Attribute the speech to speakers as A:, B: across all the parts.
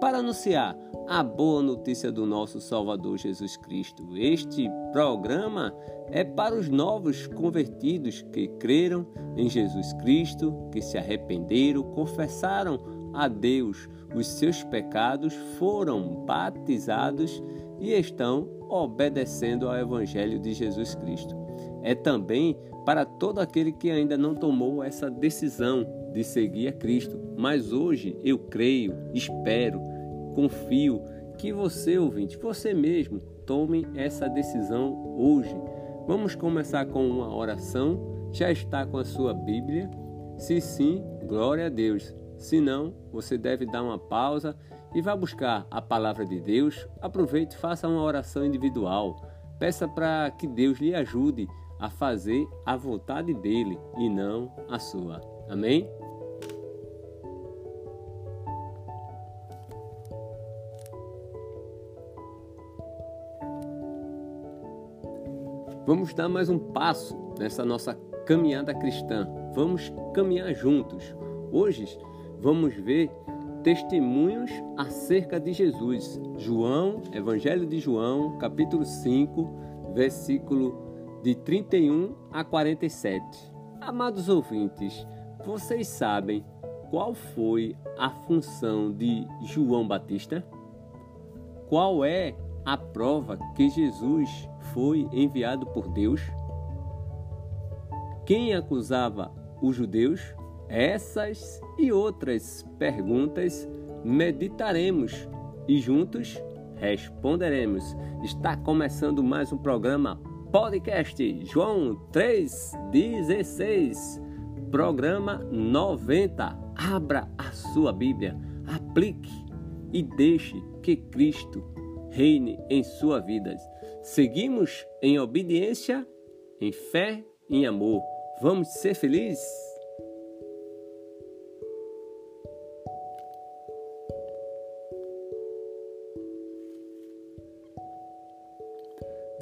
A: para anunciar a boa notícia do nosso Salvador Jesus Cristo. Este programa é para os novos convertidos que creram em Jesus Cristo, que se arrependeram, confessaram a Deus os seus pecados, foram batizados e estão obedecendo ao Evangelho de Jesus Cristo. É também para todo aquele que ainda não tomou essa decisão de seguir a Cristo. Mas hoje eu creio, espero, confio que você, ouvinte, você mesmo, tome essa decisão hoje. Vamos começar com uma oração. Já está com a sua Bíblia? Se sim, glória a Deus. Se não, você deve dar uma pausa e vá buscar a palavra de Deus. Aproveite e faça uma oração individual. Peça para que Deus lhe ajude a fazer a vontade dele e não a sua. Amém? Vamos dar mais um passo nessa nossa caminhada cristã. Vamos caminhar juntos. Hoje vamos ver testemunhos acerca de Jesus. João, Evangelho de João, capítulo 5, versículo de 31 a 47. Amados ouvintes, vocês sabem qual foi a função de João Batista? Qual é a prova que Jesus foi enviado por Deus? Quem acusava os judeus? Essas e outras perguntas meditaremos e juntos responderemos. Está começando mais um programa podcast João 3,16, programa 90. Abra a sua Bíblia, aplique e deixe que Cristo reine em sua vida. Seguimos em obediência, em fé em amor. Vamos ser felizes?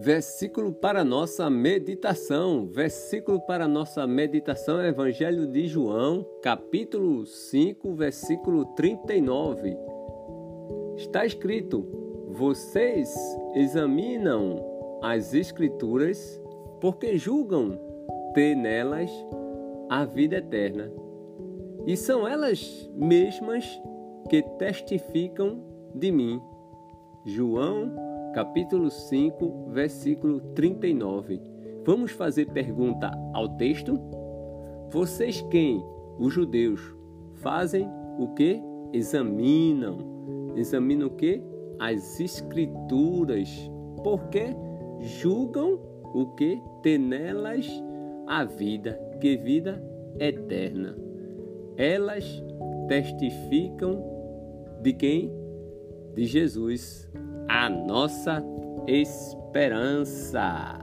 A: Versículo para nossa meditação. Versículo para nossa meditação é Evangelho de João, capítulo 5, versículo 39. Está escrito: vocês examinam as Escrituras porque julgam ter nelas a vida eterna. E são elas mesmas que testificam de mim. João, capítulo 5, versículo 39. Vamos fazer pergunta ao texto? Vocês quem? Os judeus fazem o que? Examinam. Examinam o que? As escrituras, porque julgam o que tem nelas a vida, que vida eterna. Elas testificam de quem? De Jesus, a nossa esperança.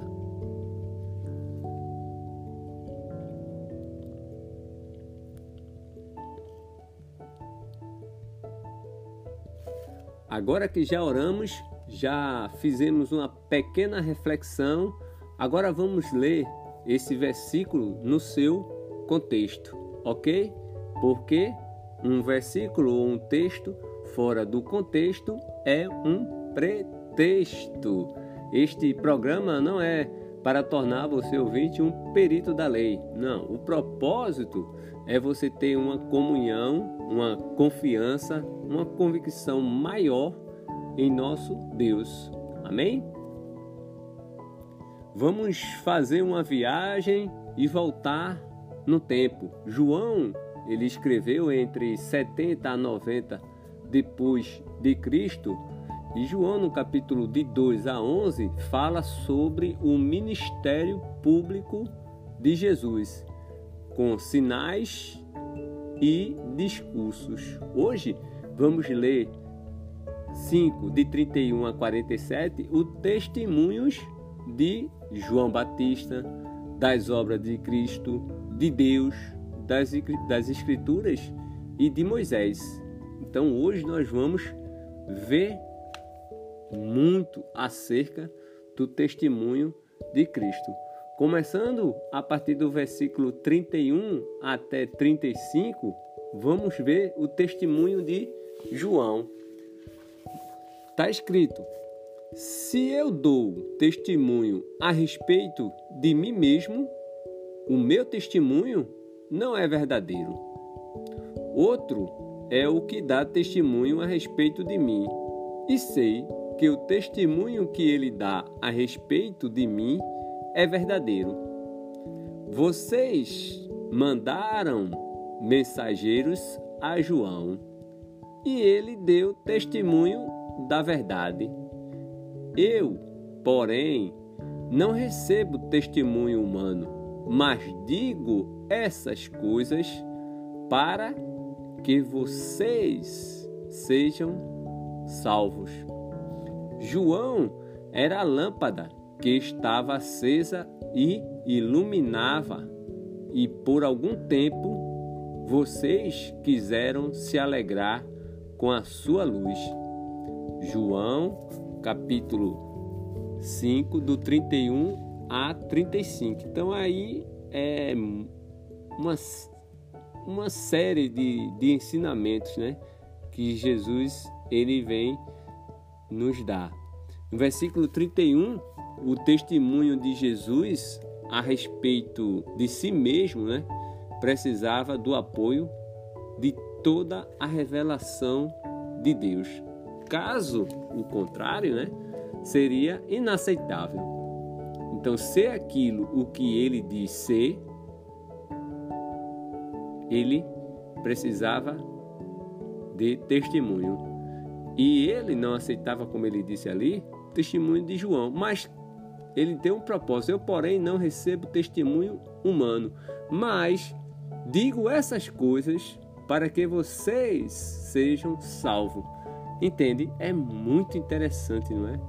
A: Agora que já oramos, já fizemos uma pequena reflexão, agora vamos ler esse versículo no seu contexto, ok? Porque um versículo ou um texto fora do contexto é um pretexto. Este programa não é para tornar você ouvinte um perito da lei. Não, o propósito é você ter uma comunhão, uma confiança, uma convicção maior em nosso Deus. Amém? Vamos fazer uma viagem e voltar no tempo. João, ele escreveu entre 70 a 90 depois de Cristo e João, no capítulo de 2 a 11, fala sobre o ministério público de Jesus, com sinais e discursos. Hoje vamos ler 5, de 31 a 47, o testemunhos de João Batista, das obras de Cristo, de Deus, das, das Escrituras e de Moisés. Então hoje nós vamos ver muito acerca do testemunho de Cristo. Começando a partir do versículo 31 até 35, vamos ver o testemunho de João. Está escrito: Se eu dou testemunho a respeito de mim mesmo, o meu testemunho não é verdadeiro. Outro é o que dá testemunho a respeito de mim, e sei que o testemunho que ele dá a respeito de mim é verdadeiro. Vocês mandaram mensageiros a João e ele deu testemunho da verdade. Eu, porém, não recebo testemunho humano, mas digo essas coisas para que vocês sejam salvos. João era a lâmpada que estava acesa e iluminava, e por algum tempo vocês quiseram se alegrar com a sua luz. João, capítulo 5, do 31 a 35. Então aí é uma, uma série de, de ensinamentos né, que Jesus ele vem nos dar. No versículo 31, o testemunho de Jesus a respeito de si mesmo, né, precisava do apoio de toda a revelação de Deus. Caso o contrário, né, seria inaceitável. Então, ser aquilo o que ele diz ser, ele precisava de testemunho. E ele não aceitava, como ele disse ali, testemunho de João, mas ele tem um propósito. Eu, porém, não recebo testemunho humano, mas digo essas coisas para que vocês sejam salvos. Entende? É muito interessante, não é?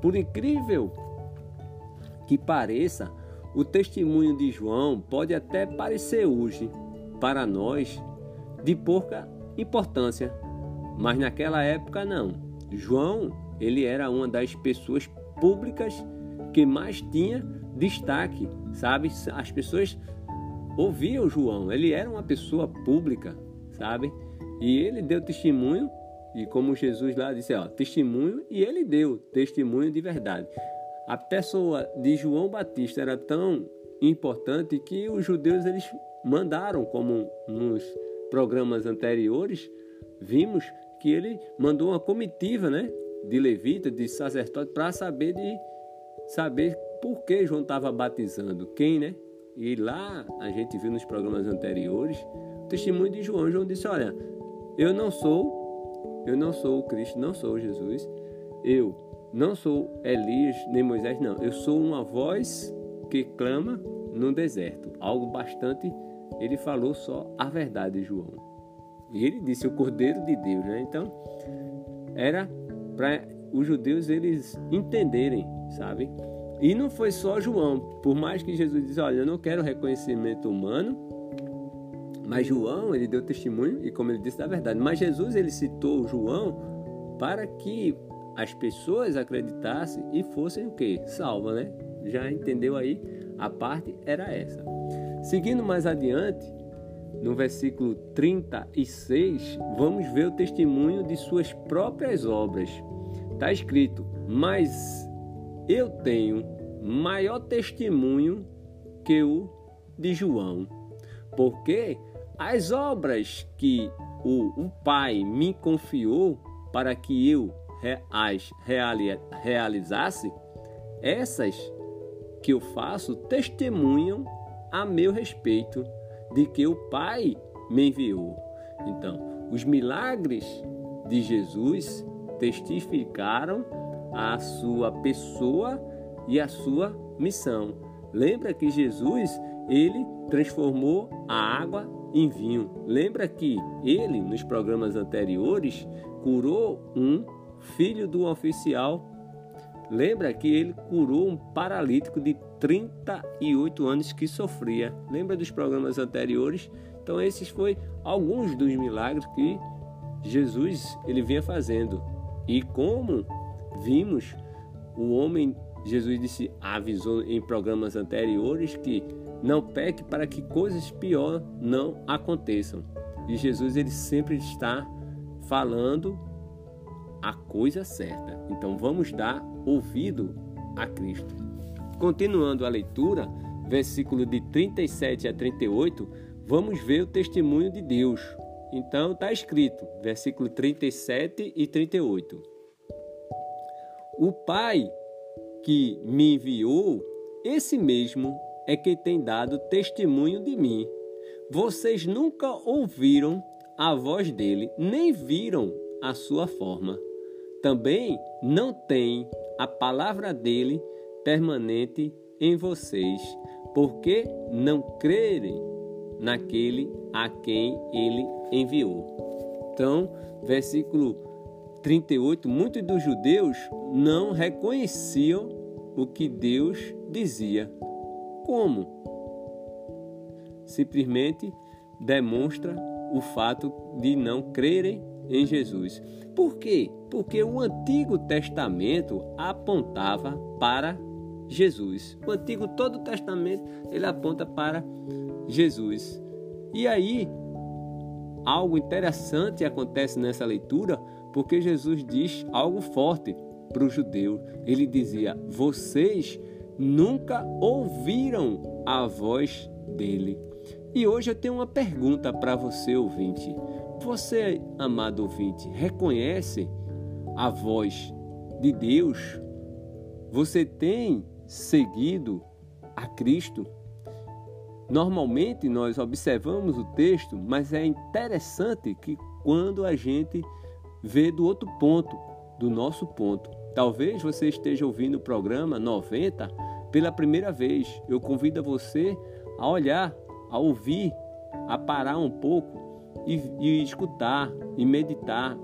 A: Por incrível que pareça, o testemunho de João pode até parecer hoje, para nós, de pouca importância, mas naquela época não. João, ele era uma das pessoas públicas que mais tinha destaque, sabe? As pessoas ouviam João, ele era uma pessoa pública, sabe? E ele deu testemunho, e como Jesus lá disse, ó, testemunho, e ele deu testemunho de verdade. A pessoa de João Batista era tão importante que os judeus eles mandaram, como nos programas anteriores, vimos que ele mandou uma comitiva, né, de levita, de sacerdote, para saber de saber por que João estava batizando, quem, né? E lá a gente viu nos programas anteriores o testemunho de João. João disse: Olha, eu não sou, eu não sou o Cristo, não sou Jesus, eu não sou Elias nem Moisés, não. Eu sou uma voz que clama no deserto. Algo bastante. Ele falou só a verdade, João. Ele disse o Cordeiro de Deus, né? Então era para os judeus eles entenderem, sabe? E não foi só João, por mais que Jesus disse, olha, eu não quero reconhecimento humano, mas João, ele deu testemunho e como ele disse da verdade, mas Jesus ele citou João para que as pessoas acreditassem e fossem o quê? Salvas, né? Já entendeu aí? A parte era essa. Seguindo mais adiante, no versículo 36, vamos ver o testemunho de suas próprias obras. Está escrito: Mas eu tenho maior testemunho que o de João, porque as obras que o, o Pai me confiou para que eu as realizasse, essas que eu faço testemunham a meu respeito de que o Pai me enviou. Então, os milagres de Jesus testificaram a sua pessoa e a sua missão. Lembra que Jesus, ele transformou a água em vinho. Lembra que ele, nos programas anteriores, curou um filho do oficial. Lembra que ele curou um paralítico de 38 anos que sofria. Lembra dos programas anteriores? Então esses foi alguns dos milagres que Jesus ele vinha fazendo. E como vimos, o homem Jesus disse, avisou em programas anteriores que não peque para que coisas piores não aconteçam. E Jesus ele sempre está falando a coisa certa. Então vamos dar ouvido a Cristo. Continuando a leitura, versículo de 37 a 38, vamos ver o testemunho de Deus. Então está escrito, versículo 37 e 38. O Pai que me enviou, esse mesmo é que tem dado testemunho de mim. Vocês nunca ouviram a voz dele, nem viram a sua forma. Também não tem a palavra dele permanente em vocês, porque não crerem naquele a quem ele enviou. Então, versículo 38, muitos dos judeus não reconheciam o que Deus dizia. Como? Simplesmente demonstra o fato de não crerem em Jesus. Por quê? Porque o Antigo Testamento apontava para Jesus. O Antigo todo o Testamento ele aponta para Jesus. E aí algo interessante acontece nessa leitura, porque Jesus diz algo forte para o judeu. Ele dizia: "Vocês nunca ouviram a voz dele". E hoje eu tenho uma pergunta para você, ouvinte. Você, amado ouvinte, reconhece a voz de Deus? Você tem seguido a Cristo? Normalmente nós observamos o texto, mas é interessante que quando a gente vê do outro ponto, do nosso ponto. Talvez você esteja ouvindo o programa 90 pela primeira vez. Eu convido você a olhar, a ouvir, a parar um pouco e, e escutar e meditar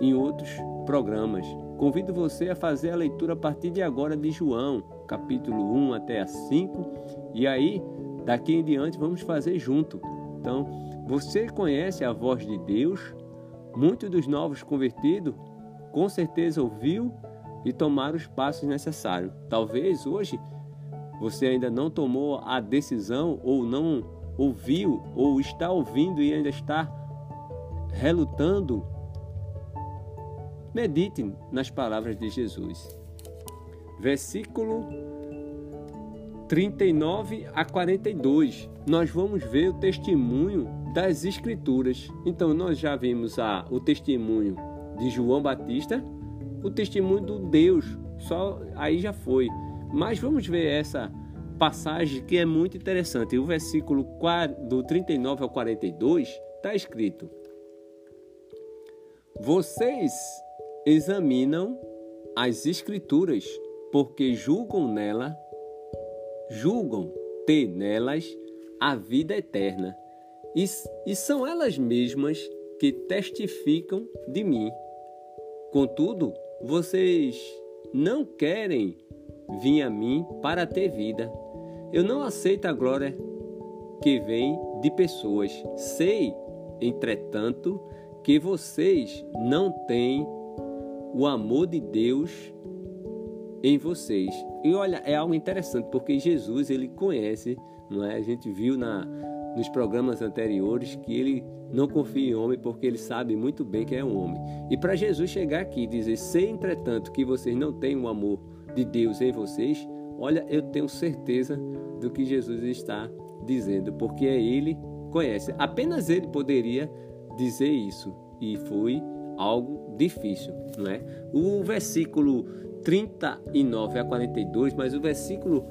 A: em outros programas. Convido você a fazer a leitura a partir de agora de João, capítulo 1 até a 5, e aí daqui em diante vamos fazer junto. Então, você conhece a voz de Deus? Muitos dos novos convertidos com certeza ouviu e tomaram os passos necessários. Talvez hoje você ainda não tomou a decisão ou não ouviu ou está ouvindo e ainda está relutando, medite nas palavras de Jesus. Versículo 39 a 42, nós vamos ver o testemunho das Escrituras. Então, nós já vimos a, o testemunho de João Batista, o testemunho do Deus, só aí já foi. Mas vamos ver essa passagem que é muito interessante. O versículo do 39 ao 42 está escrito: Vocês examinam as Escrituras, porque julgam nela, julgam ter nelas a vida eterna, e, e são elas mesmas que testificam de mim. Contudo, vocês não querem vir a mim para ter vida. Eu não aceito a glória que vem de pessoas. Sei, entretanto, que vocês não têm o amor de Deus em vocês. E olha, é algo interessante, porque Jesus, ele conhece, não é? A gente viu na nos programas anteriores que ele não confia em homem porque ele sabe muito bem que é um homem. E para Jesus chegar aqui e dizer, se entretanto que vocês não têm o amor de Deus em vocês, olha, eu tenho certeza do que Jesus está dizendo, porque é ele conhece. Apenas ele poderia dizer isso e foi algo difícil, não é? O versículo 39 a 42, mas o versículo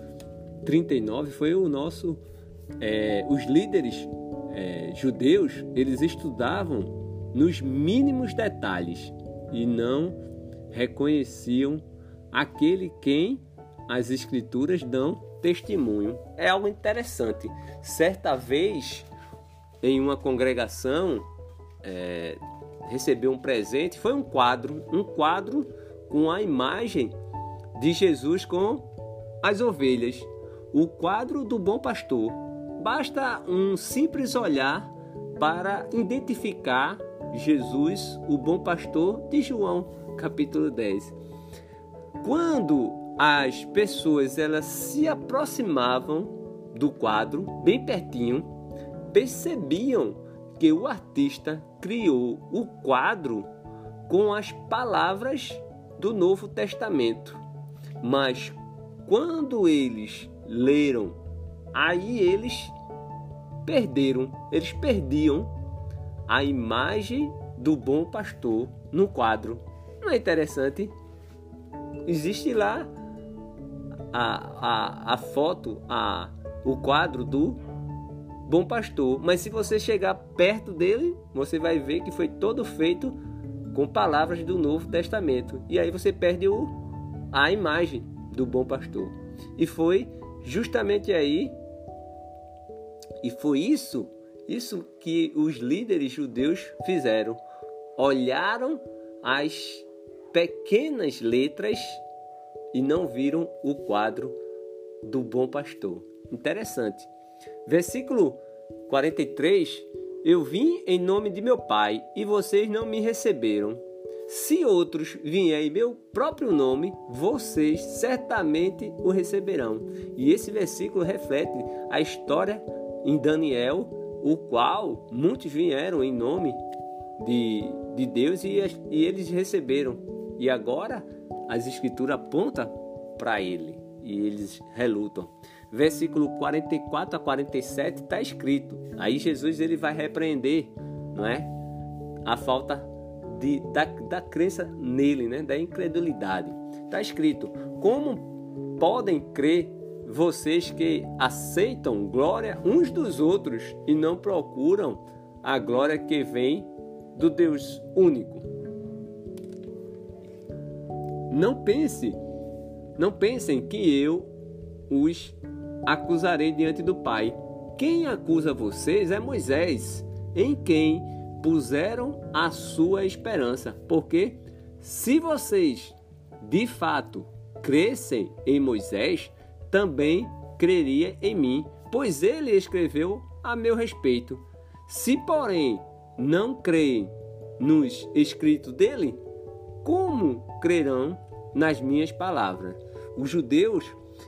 A: 39 foi o nosso é, os líderes é, judeus eles estudavam nos mínimos detalhes e não reconheciam aquele quem as escrituras dão testemunho. É algo interessante. Certa vez, em uma congregação, é, recebeu um presente, foi um quadro, um quadro com a imagem de Jesus com as ovelhas, o quadro do bom pastor. Basta um simples olhar para identificar Jesus, o bom pastor de João, capítulo 10. Quando as pessoas elas se aproximavam do quadro, bem pertinho, percebiam que o artista criou o quadro com as palavras do Novo Testamento. Mas quando eles leram, aí eles perderam, eles perdiam a imagem do bom pastor no quadro. Não é interessante? Existe lá a, a, a foto, a, o quadro do bom pastor. Mas se você chegar perto dele, você vai ver que foi todo feito com palavras do Novo Testamento. E aí você perde o, a imagem do bom pastor. E foi justamente aí, e foi isso, isso que os líderes judeus fizeram. Olharam as pequenas letras e não viram o quadro do bom pastor. Interessante. Versículo 43: Eu vim em nome de meu Pai e vocês não me receberam. Se outros vierem em meu próprio nome, vocês certamente o receberão. E esse versículo reflete a história em Daniel, o qual muitos vieram em nome de, de Deus e, e eles receberam. E agora as escrituras apontam para ele e eles relutam versículo 44 a 47 está escrito. Aí Jesus ele vai repreender, não é? A falta de, da, da crença nele, né? Da incredulidade. Está escrito: Como podem crer vocês que aceitam glória uns dos outros e não procuram a glória que vem do Deus único? Não pense, não pensem que eu os acusarei diante do Pai. Quem acusa vocês é Moisés, em quem puseram a sua esperança. Porque se vocês de fato crescem em Moisés, também creria em mim, pois ele escreveu a meu respeito. Se, porém, não creem nos escritos dele, como crerão nas minhas palavras? Os judeus,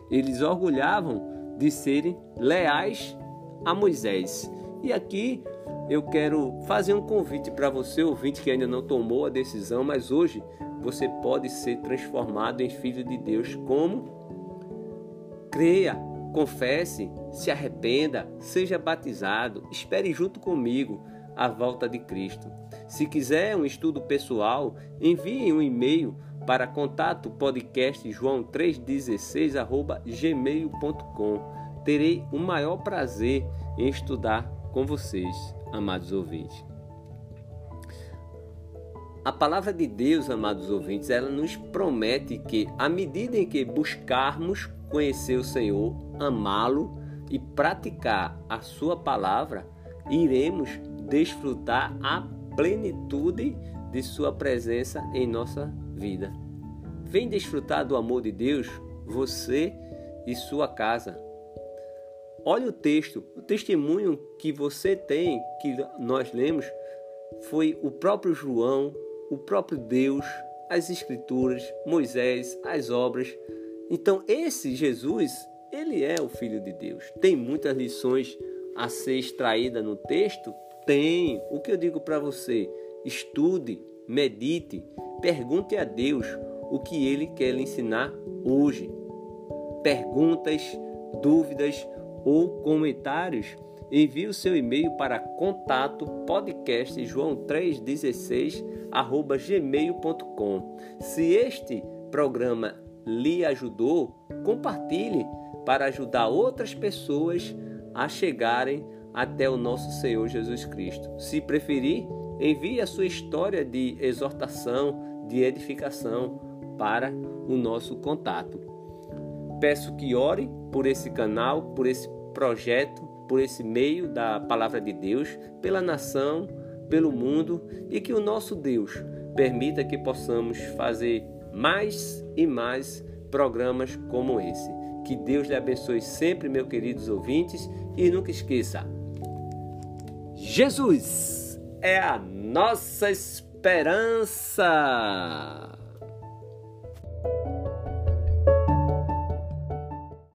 A: eles orgulhavam de serem leais a Moisés. E aqui eu quero fazer um convite para você, ouvinte que ainda não tomou a decisão, mas hoje você pode ser transformado em filho de Deus. Como? Creia, confesse, se arrependa, seja batizado, espere junto comigo a volta de Cristo. Se quiser um estudo pessoal, envie um e-mail para contato podcast joão 316 gmail.com. Terei o maior prazer em estudar com vocês, amados ouvintes. A palavra de Deus, amados ouvintes, ela nos promete que, à medida em que buscarmos conhecer o Senhor, amá-lo e praticar a Sua palavra, iremos desfrutar a plenitude de Sua presença em nossa vida. Vem desfrutar do amor de Deus, você e sua casa. Olha o texto, o testemunho que você tem, que nós lemos, foi o próprio João, o próprio Deus, as Escrituras, Moisés, as obras. Então, esse Jesus, ele é o Filho de Deus. Tem muitas lições a ser extraída no texto? Tem. O que eu digo para você? Estude, medite, pergunte a Deus o que ele quer lhe ensinar hoje. Perguntas, dúvidas ou comentários, envie o seu e-mail para contato podcast joão 316 gmail.com. Se este programa lhe ajudou, compartilhe para ajudar outras pessoas a chegarem até o nosso Senhor Jesus Cristo. Se preferir, envie a sua história de exortação, de edificação para o nosso contato. Peço que ore por esse canal, por esse projeto, por esse meio da palavra de Deus, pela nação, pelo mundo e que o nosso Deus permita que possamos fazer mais e mais programas como esse. Que Deus lhe abençoe sempre, meus queridos ouvintes, e nunca esqueça: Jesus é a nossa esperança.